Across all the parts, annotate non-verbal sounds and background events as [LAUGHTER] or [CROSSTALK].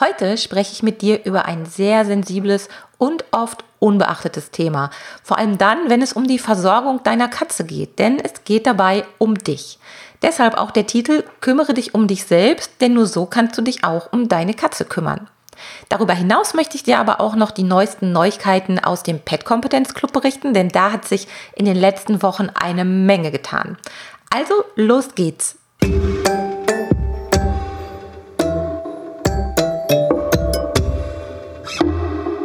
Heute spreche ich mit dir über ein sehr sensibles und oft unbeachtetes Thema. Vor allem dann, wenn es um die Versorgung deiner Katze geht, denn es geht dabei um dich. Deshalb auch der Titel Kümmere dich um dich selbst, denn nur so kannst du dich auch um deine Katze kümmern. Darüber hinaus möchte ich dir aber auch noch die neuesten Neuigkeiten aus dem Pet Kompetenz Club berichten, denn da hat sich in den letzten Wochen eine Menge getan. Also los geht's.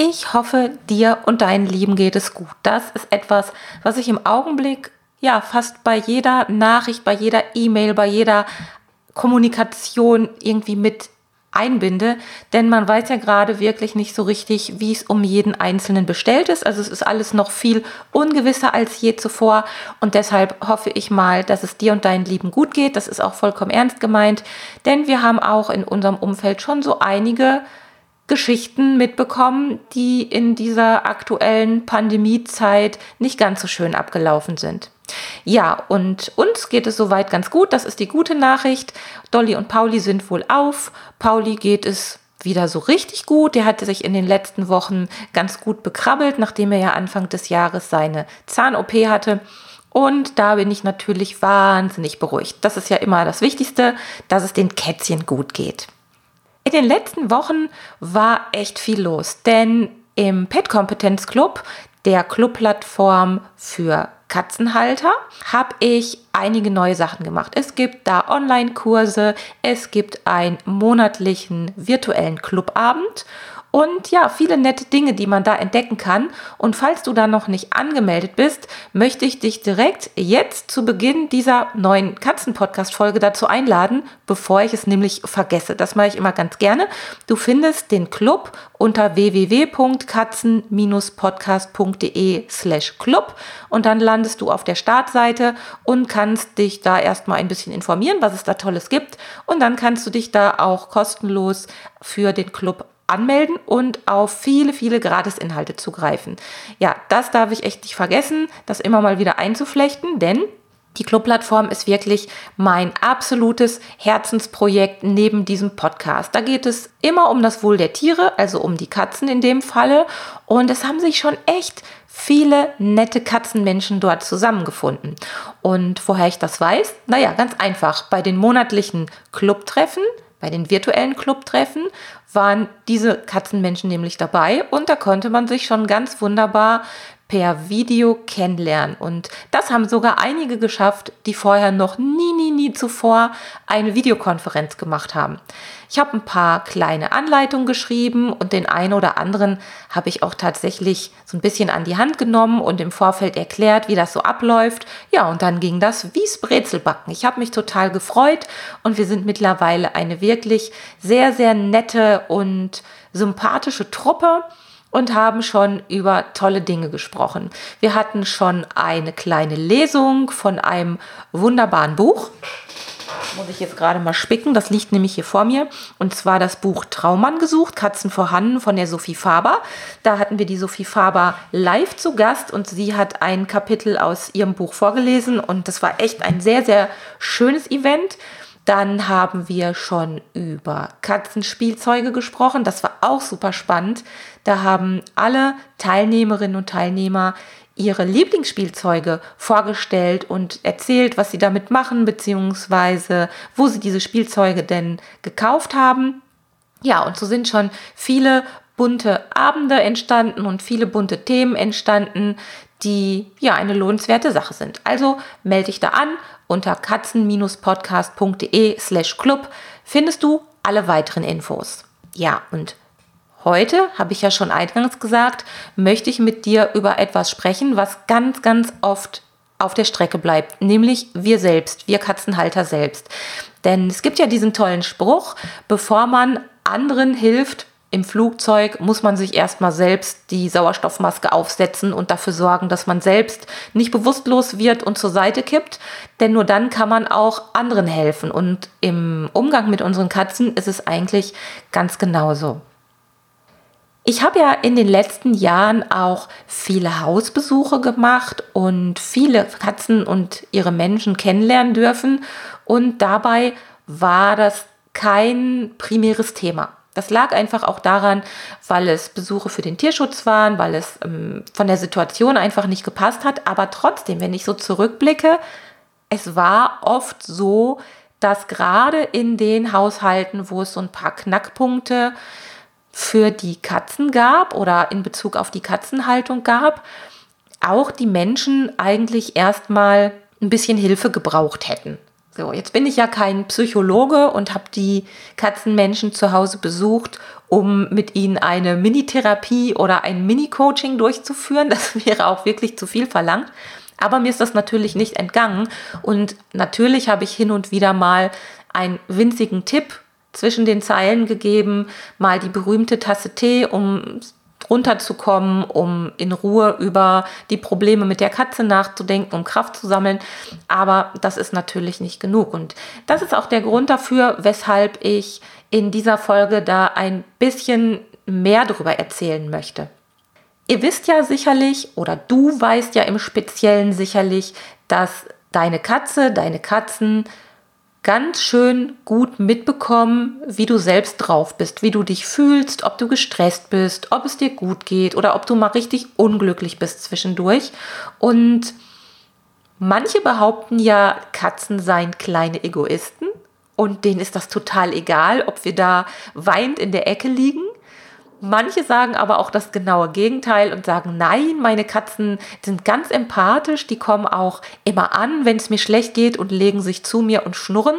Ich hoffe, dir und deinen Lieben geht es gut. Das ist etwas, was ich im Augenblick ja fast bei jeder Nachricht, bei jeder E-Mail, bei jeder Kommunikation irgendwie mit einbinde, denn man weiß ja gerade wirklich nicht so richtig, wie es um jeden Einzelnen bestellt ist. Also es ist alles noch viel ungewisser als je zuvor und deshalb hoffe ich mal, dass es dir und deinen Lieben gut geht. Das ist auch vollkommen ernst gemeint, denn wir haben auch in unserem Umfeld schon so einige Geschichten mitbekommen, die in dieser aktuellen Pandemiezeit nicht ganz so schön abgelaufen sind. Ja, und uns geht es soweit ganz gut. Das ist die gute Nachricht. Dolly und Pauli sind wohl auf. Pauli geht es wieder so richtig gut. Der hatte sich in den letzten Wochen ganz gut bekrabbelt, nachdem er ja Anfang des Jahres seine Zahn-OP hatte. Und da bin ich natürlich wahnsinnig beruhigt. Das ist ja immer das Wichtigste, dass es den Kätzchen gut geht. In den letzten Wochen war echt viel los, denn im Pet Kompetenz Club, der Clubplattform für Katzenhalter, habe ich einige neue Sachen gemacht. Es gibt da Online-Kurse, es gibt einen monatlichen virtuellen Clubabend und ja, viele nette Dinge, die man da entdecken kann. Und falls du da noch nicht angemeldet bist, möchte ich dich direkt jetzt zu Beginn dieser neuen Katzen-Podcast-Folge dazu einladen, bevor ich es nämlich vergesse. Das mache ich immer ganz gerne. Du findest den Club unter www.katzen-podcast.de slash club und dann landest du auf der Startseite und kannst dich da erstmal ein bisschen informieren, was es da Tolles gibt. Und dann kannst du dich da auch kostenlos für den Club anmelden und auf viele, viele Gratisinhalte zugreifen. Ja, das darf ich echt nicht vergessen, das immer mal wieder einzuflechten, denn die Clubplattform ist wirklich mein absolutes Herzensprojekt neben diesem Podcast. Da geht es immer um das Wohl der Tiere, also um die Katzen in dem Falle. Und es haben sich schon echt viele nette Katzenmenschen dort zusammengefunden. Und woher ich das weiß? Naja, ganz einfach. Bei den monatlichen Clubtreffen bei den virtuellen Clubtreffen waren diese Katzenmenschen nämlich dabei und da konnte man sich schon ganz wunderbar per Video kennenlernen. Und das haben sogar einige geschafft, die vorher noch nie, nie, nie zuvor eine Videokonferenz gemacht haben. Ich habe ein paar kleine Anleitungen geschrieben und den einen oder anderen habe ich auch tatsächlich so ein bisschen an die Hand genommen und im Vorfeld erklärt, wie das so abläuft. Ja, und dann ging das wie's Brezelbacken. Ich habe mich total gefreut und wir sind mittlerweile eine wirklich sehr, sehr nette und sympathische Truppe und haben schon über tolle Dinge gesprochen. Wir hatten schon eine kleine Lesung von einem wunderbaren Buch. Muss ich jetzt gerade mal spicken, das liegt nämlich hier vor mir. Und zwar das Buch Traummann gesucht, Katzen vorhanden von der Sophie Faber. Da hatten wir die Sophie Faber live zu Gast und sie hat ein Kapitel aus ihrem Buch vorgelesen und das war echt ein sehr, sehr schönes Event. Dann haben wir schon über Katzenspielzeuge gesprochen. Das war auch super spannend. Da haben alle Teilnehmerinnen und Teilnehmer ihre Lieblingsspielzeuge vorgestellt und erzählt, was sie damit machen, beziehungsweise wo sie diese Spielzeuge denn gekauft haben. Ja, und so sind schon viele bunte Abende entstanden und viele bunte Themen entstanden, die ja eine lohnenswerte Sache sind. Also melde dich da an unter katzen-podcast.de slash club findest du alle weiteren Infos. Ja, und heute, habe ich ja schon eingangs gesagt, möchte ich mit dir über etwas sprechen, was ganz, ganz oft auf der Strecke bleibt, nämlich wir selbst, wir Katzenhalter selbst. Denn es gibt ja diesen tollen Spruch, bevor man anderen hilft, im Flugzeug muss man sich erstmal selbst die Sauerstoffmaske aufsetzen und dafür sorgen, dass man selbst nicht bewusstlos wird und zur Seite kippt. Denn nur dann kann man auch anderen helfen. Und im Umgang mit unseren Katzen ist es eigentlich ganz genauso. Ich habe ja in den letzten Jahren auch viele Hausbesuche gemacht und viele Katzen und ihre Menschen kennenlernen dürfen. Und dabei war das kein primäres Thema. Das lag einfach auch daran, weil es Besuche für den Tierschutz waren, weil es ähm, von der Situation einfach nicht gepasst hat. Aber trotzdem, wenn ich so zurückblicke, es war oft so, dass gerade in den Haushalten, wo es so ein paar Knackpunkte für die Katzen gab oder in Bezug auf die Katzenhaltung gab, auch die Menschen eigentlich erstmal ein bisschen Hilfe gebraucht hätten. So, jetzt bin ich ja kein Psychologe und habe die Katzenmenschen zu Hause besucht, um mit ihnen eine Mini-Therapie oder ein Mini-Coaching durchzuführen. [LAUGHS] Das wäre auch wirklich zu viel verlangt. Aber mir ist das natürlich nicht entgangen. Und natürlich habe ich hin und wieder mal einen winzigen Tipp zwischen den Zeilen gegeben, mal die berühmte Tasse Tee, um runterzukommen, um in Ruhe über die Probleme mit der Katze nachzudenken, um Kraft zu sammeln. Aber das ist natürlich nicht genug. Und das ist auch der Grund dafür, weshalb ich in dieser Folge da ein bisschen mehr darüber erzählen möchte. Ihr wisst ja sicherlich, oder du weißt ja im Speziellen sicherlich, dass deine Katze, deine Katzen ganz schön gut mitbekommen, wie du selbst drauf bist, wie du dich fühlst, ob du gestresst bist, ob es dir gut geht oder ob du mal richtig unglücklich bist zwischendurch. Und manche behaupten ja, Katzen seien kleine Egoisten und denen ist das total egal, ob wir da weint in der Ecke liegen Manche sagen aber auch das genaue Gegenteil und sagen, nein, meine Katzen sind ganz empathisch, die kommen auch immer an, wenn es mir schlecht geht und legen sich zu mir und schnurren.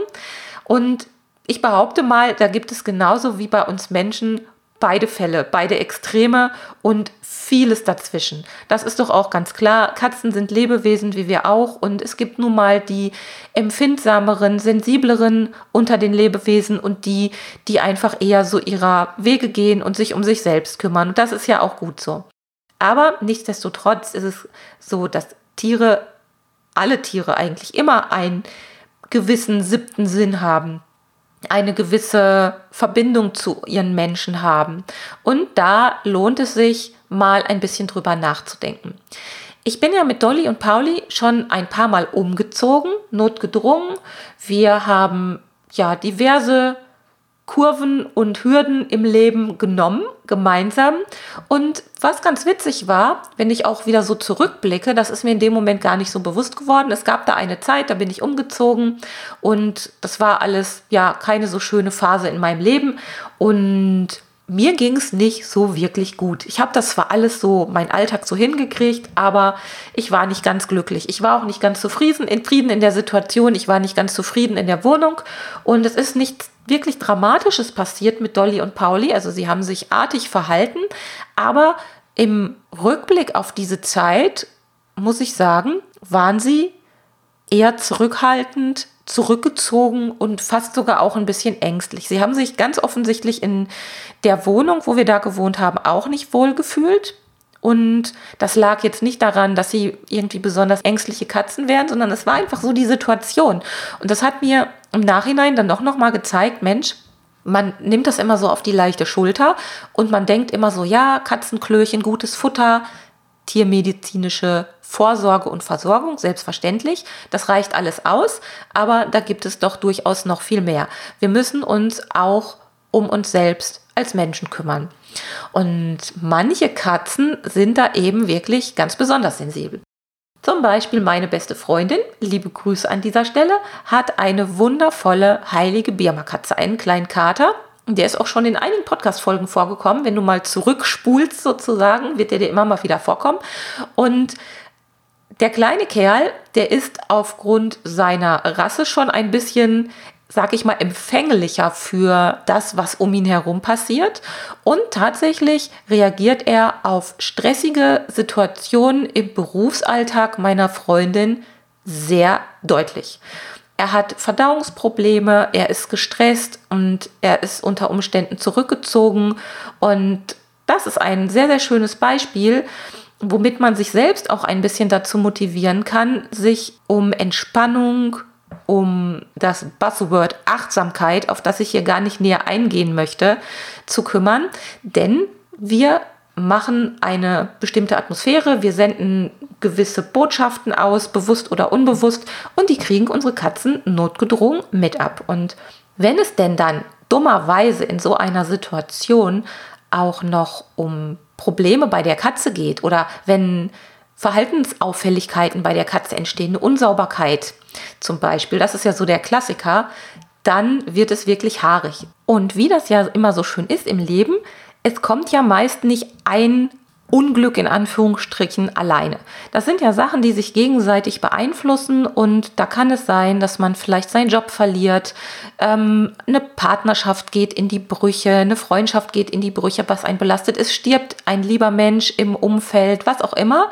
Und ich behaupte mal, da gibt es genauso wie bei uns Menschen beide Fälle, beide Extreme und vieles dazwischen. Das ist doch auch ganz klar. Katzen sind Lebewesen wie wir auch und es gibt nun mal die empfindsameren, sensibleren unter den Lebewesen und die, die einfach eher so ihrer Wege gehen und sich um sich selbst kümmern. Und das ist ja auch gut so. Aber nichtsdestotrotz ist es so, dass Tiere, alle Tiere eigentlich immer einen gewissen siebten Sinn haben eine gewisse Verbindung zu ihren Menschen haben. Und da lohnt es sich, mal ein bisschen drüber nachzudenken. Ich bin ja mit Dolly und Pauli schon ein paar Mal umgezogen, notgedrungen. Wir haben ja diverse Kurven und Hürden im Leben genommen, gemeinsam. Und was ganz witzig war, wenn ich auch wieder so zurückblicke, das ist mir in dem Moment gar nicht so bewusst geworden. Es gab da eine Zeit, da bin ich umgezogen und das war alles ja keine so schöne Phase in meinem Leben. Und mir ging es nicht so wirklich gut. Ich habe das zwar alles so, mein Alltag so hingekriegt, aber ich war nicht ganz glücklich. Ich war auch nicht ganz zufrieden in, Frieden in der Situation. Ich war nicht ganz zufrieden in der Wohnung. Und es ist nichts wirklich Dramatisches passiert mit Dolly und Pauli. Also sie haben sich artig verhalten. Aber im Rückblick auf diese Zeit, muss ich sagen, waren sie eher zurückhaltend, zurückgezogen und fast sogar auch ein bisschen ängstlich. Sie haben sich ganz offensichtlich in der Wohnung, wo wir da gewohnt haben, auch nicht wohl gefühlt. Und das lag jetzt nicht daran, dass sie irgendwie besonders ängstliche Katzen wären, sondern es war einfach so die Situation. Und das hat mir im Nachhinein dann doch nochmal gezeigt, Mensch, man nimmt das immer so auf die leichte Schulter und man denkt immer so, ja, Katzenklöchen, gutes Futter, tiermedizinische Vorsorge und Versorgung, selbstverständlich. Das reicht alles aus, aber da gibt es doch durchaus noch viel mehr. Wir müssen uns auch um uns selbst als Menschen kümmern. Und manche Katzen sind da eben wirklich ganz besonders sensibel. Zum Beispiel meine beste Freundin, liebe Grüße an dieser Stelle, hat eine wundervolle heilige Birma-Katze, einen kleinen Kater, der ist auch schon in einigen Podcast-Folgen vorgekommen. Wenn du mal zurückspulst sozusagen, wird der dir immer mal wieder vorkommen. Und der kleine Kerl, der ist aufgrund seiner Rasse schon ein bisschen, sag ich mal, empfänglicher für das, was um ihn herum passiert. Und tatsächlich reagiert er auf stressige Situationen im Berufsalltag meiner Freundin sehr deutlich. Er hat Verdauungsprobleme, er ist gestresst und er ist unter Umständen zurückgezogen. Und das ist ein sehr, sehr schönes Beispiel, womit man sich selbst auch ein bisschen dazu motivieren kann, sich um Entspannung, um das Buzzword Achtsamkeit, auf das ich hier gar nicht näher eingehen möchte, zu kümmern. Denn wir machen eine bestimmte Atmosphäre, wir senden gewisse Botschaften aus, bewusst oder unbewusst, und die kriegen unsere Katzen notgedrungen mit ab. Und wenn es denn dann dummerweise in so einer Situation auch noch um Probleme bei der Katze geht oder wenn Verhaltensauffälligkeiten bei der Katze entstehen, eine Unsauberkeit zum Beispiel, das ist ja so der Klassiker, dann wird es wirklich haarig. Und wie das ja immer so schön ist im Leben, es kommt ja meist nicht ein Unglück in Anführungsstrichen alleine. Das sind ja Sachen, die sich gegenseitig beeinflussen und da kann es sein, dass man vielleicht seinen Job verliert, ähm, eine Partnerschaft geht in die Brüche, eine Freundschaft geht in die Brüche, was einen belastet ist, stirbt ein lieber Mensch im Umfeld, was auch immer.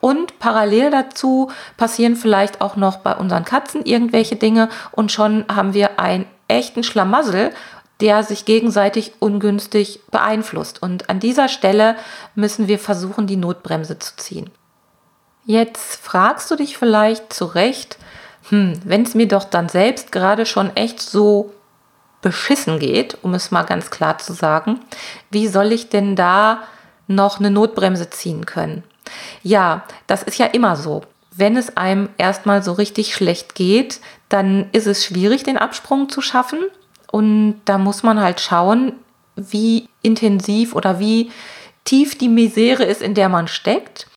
Und parallel dazu passieren vielleicht auch noch bei unseren Katzen irgendwelche Dinge und schon haben wir einen echten Schlamassel, der sich gegenseitig ungünstig beeinflusst. Und an dieser Stelle müssen wir versuchen, die Notbremse zu ziehen. Jetzt fragst du dich vielleicht zu Recht, hm, wenn es mir doch dann selbst gerade schon echt so beschissen geht, um es mal ganz klar zu sagen, wie soll ich denn da noch eine Notbremse ziehen können? Ja, das ist ja immer so. Wenn es einem erstmal so richtig schlecht geht, dann ist es schwierig, den Absprung zu schaffen. Und da muss man halt schauen, wie intensiv oder wie tief die Misere ist, in der man steckt.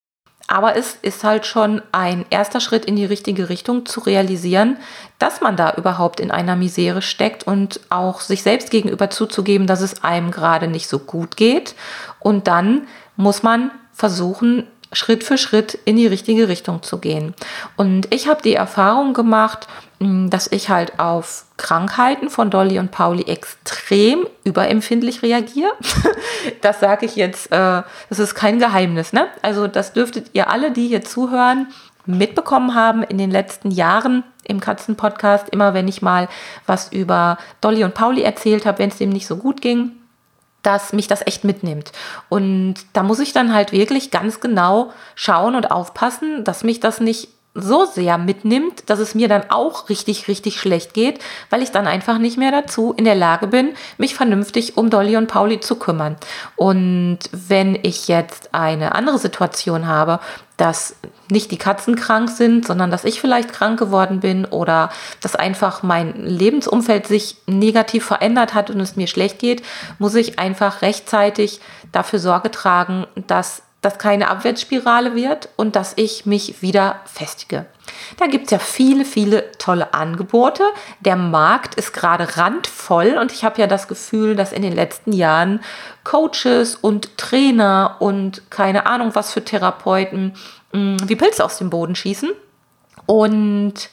Aber es ist halt schon ein erster Schritt in die richtige Richtung zu realisieren, dass man da überhaupt in einer Misere steckt und auch sich selbst gegenüber zuzugeben, dass es einem gerade nicht so gut geht. Und dann muss man versuchen, Schritt für Schritt in die richtige Richtung zu gehen. Und ich habe die Erfahrung gemacht, dass ich halt auf Krankheiten von Dolly und Pauli extrem überempfindlich reagiere. [LAUGHS] das sage ich jetzt, äh, das ist kein Geheimnis. Ne? Also das dürftet ihr alle, die hier zuhören, mitbekommen haben in den letzten Jahren im Katzenpodcast, immer wenn ich mal was über Dolly und Pauli erzählt habe, wenn es dem nicht so gut ging dass mich das echt mitnimmt. Und da muss ich dann halt wirklich ganz genau schauen und aufpassen, dass mich das nicht so sehr mitnimmt, dass es mir dann auch richtig, richtig schlecht geht, weil ich dann einfach nicht mehr dazu in der Lage bin, mich vernünftig um Dolly und Pauli zu kümmern. Und wenn ich jetzt eine andere Situation habe, dass nicht die Katzen krank sind, sondern dass ich vielleicht krank geworden bin oder dass einfach mein Lebensumfeld sich negativ verändert hat und es mir schlecht geht, muss ich einfach rechtzeitig dafür Sorge tragen, dass das keine Abwärtsspirale wird und dass ich mich wieder festige. Da gibt es ja viele, viele tolle Angebote. Der Markt ist gerade randvoll und ich habe ja das Gefühl, dass in den letzten Jahren Coaches und Trainer und keine Ahnung was für Therapeuten mh, mm, wie Pilze aus dem Boden schießen. Und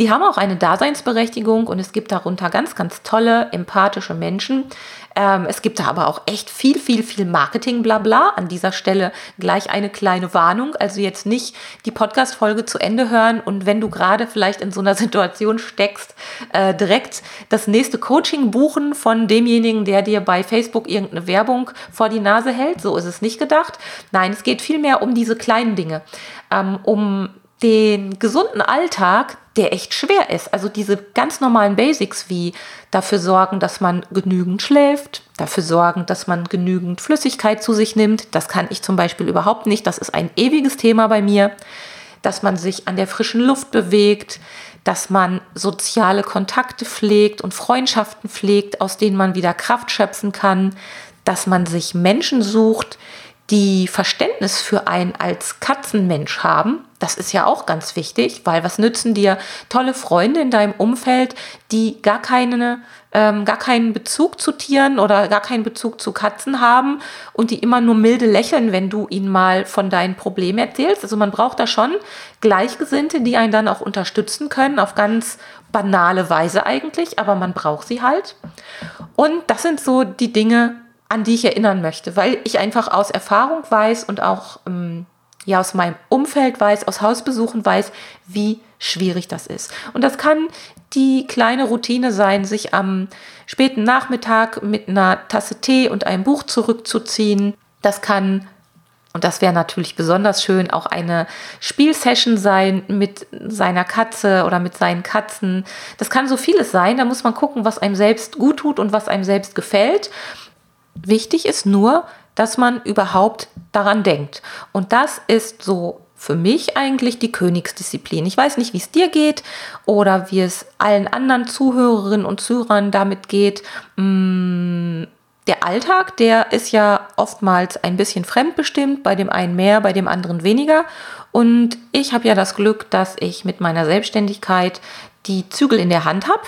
die haben auch eine Daseinsberechtigung und es gibt darunter ganz, ganz tolle, empathische Menschen. Ähm, es gibt da aber auch echt viel, viel, viel Marketing, bla bla. An dieser Stelle gleich eine kleine Warnung. Also jetzt nicht die Podcast-Folge zu Ende hören und wenn du gerade vielleicht in so einer [LAUGHS] Situation steckst, äh, direkt das nächste Coaching buchen von demjenigen, der dir bei Facebook irgendeine Werbung vor die Nase hält. So ist es nicht gedacht. Nein, es geht vielmehr um diese kleinen Dinge. Ähm, um den gesunden Alltag, der echt schwer ist. Also diese ganz normalen Basics wie dafür sorgen, dass man genügend schläft, dafür sorgen, dass man genügend Flüssigkeit zu sich nimmt. Das kann ich zum Beispiel überhaupt nicht. Das ist ein ewiges Thema bei mir. Dass man sich an der frischen Luft bewegt, dass man soziale Kontakte pflegt und Freundschaften pflegt, aus denen man wieder Kraft schöpfen kann, dass man sich Menschen sucht, die Verständnis für einen als Katzenmensch haben. Das ist ja auch ganz wichtig, weil was nützen dir tolle Freunde in deinem Umfeld, die gar keine, ähm, gar keinen Bezug zu Tieren oder gar keinen Bezug zu Katzen haben und die immer nur milde lächeln, wenn du ihnen mal von deinen Problemen erzählst. Also man braucht da schon Gleichgesinnte, die einen dann auch unterstützen können, auf ganz banale Weise eigentlich, aber man braucht sie halt. Und das sind so die Dinge, an die ich erinnern möchte, weil ich einfach aus Erfahrung weiß und auch ähm, ja aus meinem Umfeld weiß, aus Hausbesuchen weiß, wie schwierig das ist. Und das kann die kleine Routine sein, sich am späten Nachmittag mit einer Tasse Tee und einem Buch zurückzuziehen. Das kann, und das wäre natürlich besonders schön, auch eine Spielsession sein mit seiner Katze oder mit seinen Katzen. Das kann so vieles sein. Da muss man gucken, was einem selbst gut tut und was einem selbst gefällt. Wichtig ist nur, dass man überhaupt daran denkt. Und das ist so für mich eigentlich die Königsdisziplin. Ich weiß nicht, wie es dir geht oder wie es allen anderen Zuhörerinnen und Zuhörern damit geht. Mm, der Alltag, der ist ja oftmals ein bisschen fremdbestimmt, bei dem einen mehr, bei dem anderen weniger. Und ich habe ja das Glück, dass ich mit meiner Selbstständigkeit die Zügel in der Hand habe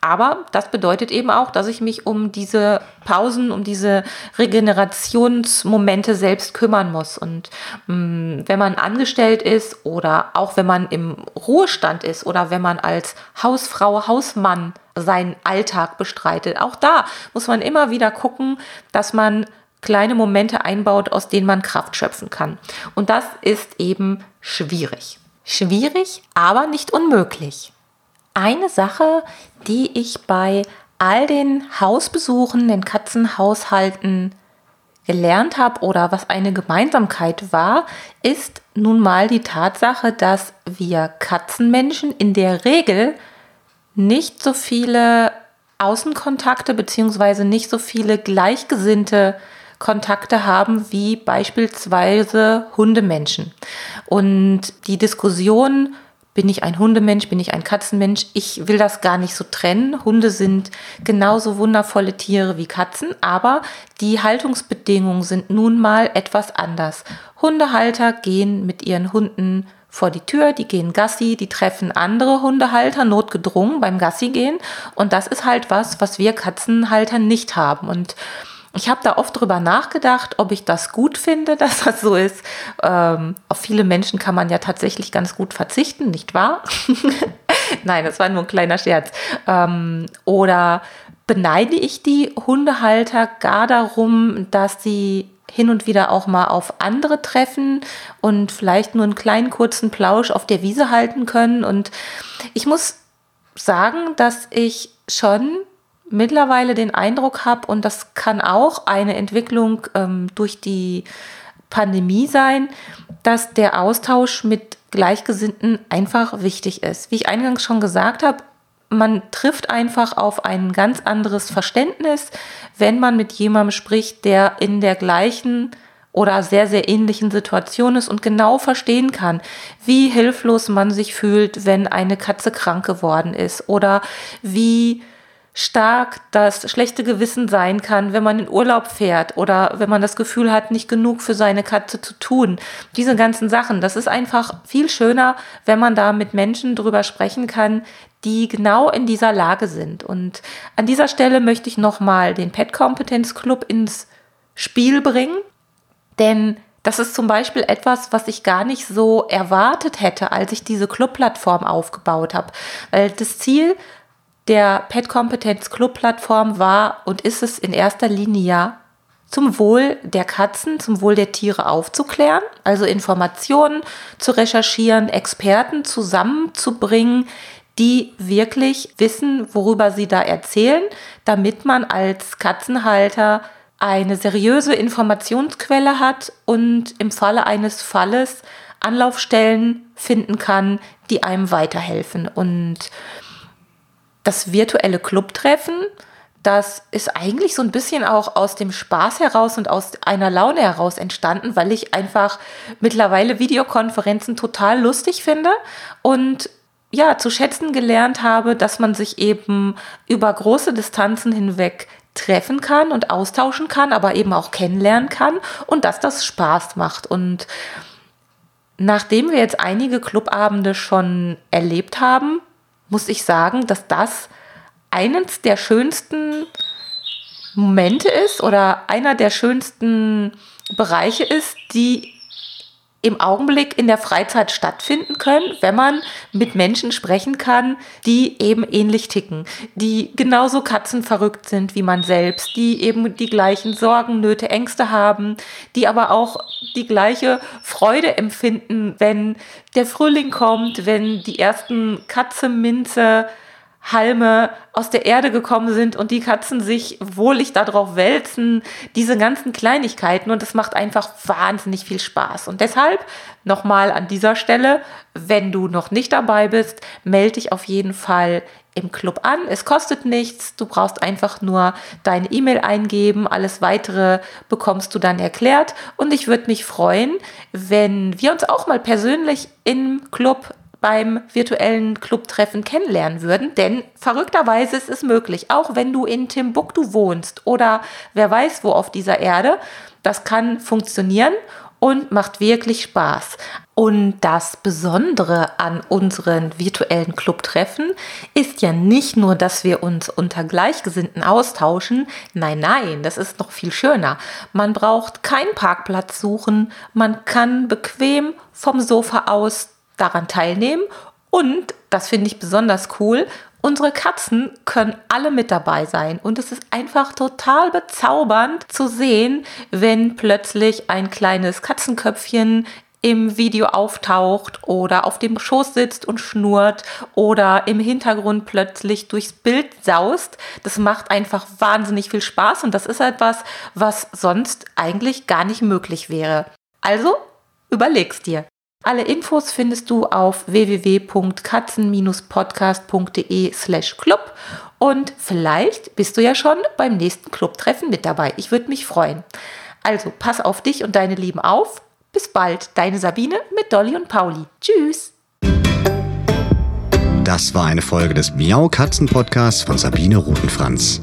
aber das bedeutet eben auch, dass ich mich um diese Pausen, um diese Regenerationsmomente selbst kümmern muss. Und mh, mm, wenn man angestellt ist oder auch wenn man im Ruhestand ist oder wenn man als Hausfrau, Hausmann seinen Alltag bestreitet, auch da muss man immer wieder gucken, dass man kleine Momente einbaut, aus denen man Kraft schöpfen kann. Und das ist eben schwierig. Schwierig, aber nicht unmöglich. Eine Sache, die ich bei all den Hausbesuchen, den Katzenhaushalten gelernt habe oder was eine Gemeinsamkeit war, ist nun mal die Tatsache, dass wir Katzenmenschen in der Regel nicht so viele Außenkontakte bzw. nicht so viele gleichgesinnte Kontakte haben wie beispielsweise Hundemenschen. Und die Diskussion bin ich ein Hundemensch? Bin ich ein Katzenmensch? Ich will das gar nicht so trennen. Hunde sind genauso wundervolle Tiere wie Katzen, aber die Haltungsbedingungen sind nun mal etwas anders. Hundehalter gehen mit ihren Hunden vor die Tür, die gehen Gassi, die treffen andere Hundehalter notgedrungen beim Gassi gehen und das ist halt was, was wir Katzenhalter nicht haben und ich habe da oft drüber nachgedacht, ob ich das gut finde, [LAUGHS] dass das so ist. Ähm, auf viele Menschen kann man ja tatsächlich ganz gut verzichten, nicht wahr? [LAUGHS] Nein, das war nur ein kleiner Scherz. Ähm, oder beneide ich die Hundehalter gar darum, dass sie hin und wieder auch mal auf andere treffen und vielleicht nur einen kleinen kurzen Plausch auf der Wiese halten können. Und ich muss sagen, dass ich schon mittlerweile den Eindruck habe, und das kann auch eine Entwicklung ähm, durch die Pandemie sein, dass der Austausch mit Gleichgesinnten einfach wichtig ist. Wie ich eingangs schon gesagt habe, man trifft einfach auf ein ganz anderes Verständnis, wenn man mit jemandem spricht, der in der gleichen oder sehr, sehr ähnlichen Situation ist und genau verstehen kann, wie hilflos man sich fühlt, wenn eine Katze krank geworden ist oder wie stark das schlechte Gewissen sein kann, wenn man in Urlaub fährt oder wenn man das Gefühl hat, nicht genug für seine Katze zu tun. Diese ganzen Sachen, das ist einfach viel schöner, wenn man da mit Menschen drüber sprechen kann, die genau in dieser Lage sind. Und an dieser Stelle möchte ich nochmal den Pet Competence Club ins Spiel bringen, denn das ist zum Beispiel etwas, was ich gar nicht so erwartet hätte, als ich diese Club-Plattform aufgebaut habe. Weil das Ziel der Pet Kompetenz Club Plattform war und ist es in erster Linie ja zum Wohl der Katzen, zum Wohl der Tiere aufzuklären, also Informationen zu recherchieren, Experten zusammenzubringen, die wirklich wissen, worüber sie da erzählen, damit man als Katzenhalter eine seriöse Informationsquelle hat und im Falle eines Falles Anlaufstellen finden kann, die einem weiterhelfen. Und das virtuelle Clubtreffen, das ist eigentlich so ein bisschen auch aus dem Spaß heraus und aus einer Laune heraus entstanden, weil ich einfach mittlerweile Videokonferenzen total lustig finde und ja, zu schätzen gelernt habe, dass man sich eben über große Distanzen hinweg treffen kann und austauschen kann, aber eben auch kennenlernen kann und dass das Spaß macht. Und nachdem wir jetzt einige Clubabende schon erlebt haben, muss ich sagen, dass das eines der schönsten Momente ist oder einer der schönsten Bereiche ist, die im Augenblick in der Freizeit stattfinden können, wenn man mit Menschen sprechen kann, die eben ähnlich ticken, die genauso katzenverrückt sind wie man selbst, die eben die gleichen Sorgen, Nöte, Ängste haben, die aber auch die gleiche Freude empfinden, wenn der Frühling kommt, wenn die ersten Katze, Minze, Halme aus der Erde gekommen sind und die Katzen sich wohlig darauf wälzen, diese ganzen Kleinigkeiten und es macht einfach wahnsinnig viel Spaß. Und deshalb nochmal an dieser Stelle, wenn du noch nicht dabei bist, melde dich auf jeden Fall im Club an. Es kostet nichts, du brauchst einfach nur deine E-Mail eingeben, alles weitere bekommst du dann erklärt und ich würde mich freuen, wenn wir uns auch mal persönlich im Club beim virtuellen Clubtreffen kennenlernen würden. Denn verrückterweise ist es möglich, auch wenn du in Timbuktu wohnst oder wer weiß wo auf dieser Erde, das kann funktionieren und macht wirklich Spaß. Und das Besondere an unseren virtuellen Clubtreffen ist ja nicht nur, dass wir uns unter Gleichgesinnten austauschen. Nein, nein, das ist noch viel schöner. Man braucht keinen Parkplatz suchen. Man kann bequem vom Sofa aus daran teilnehmen. Und, das finde ich besonders cool, unsere Katzen können alle mit dabei sein. Und es ist einfach total bezaubernd zu sehen, wenn plötzlich ein kleines Katzenköpfchen im Video auftaucht oder auf dem Schoß sitzt und schnurrt oder im Hintergrund plötzlich durchs Bild saust. Das macht einfach wahnsinnig viel Spaß und das ist etwas, was sonst eigentlich gar nicht möglich wäre. Also überleg's dir. Alle Infos findest du auf www.katzen-podcast.de slash club und vielleicht bist du ja schon beim nächsten Clubtreffen mit dabei. Ich würde mich freuen. Also pass auf dich und deine Lieben auf. Bis bald, deine Sabine mit Dolly und Pauli. Tschüss. Das war eine Folge des Miau Katzen Podcasts von Sabine Rutenfranz.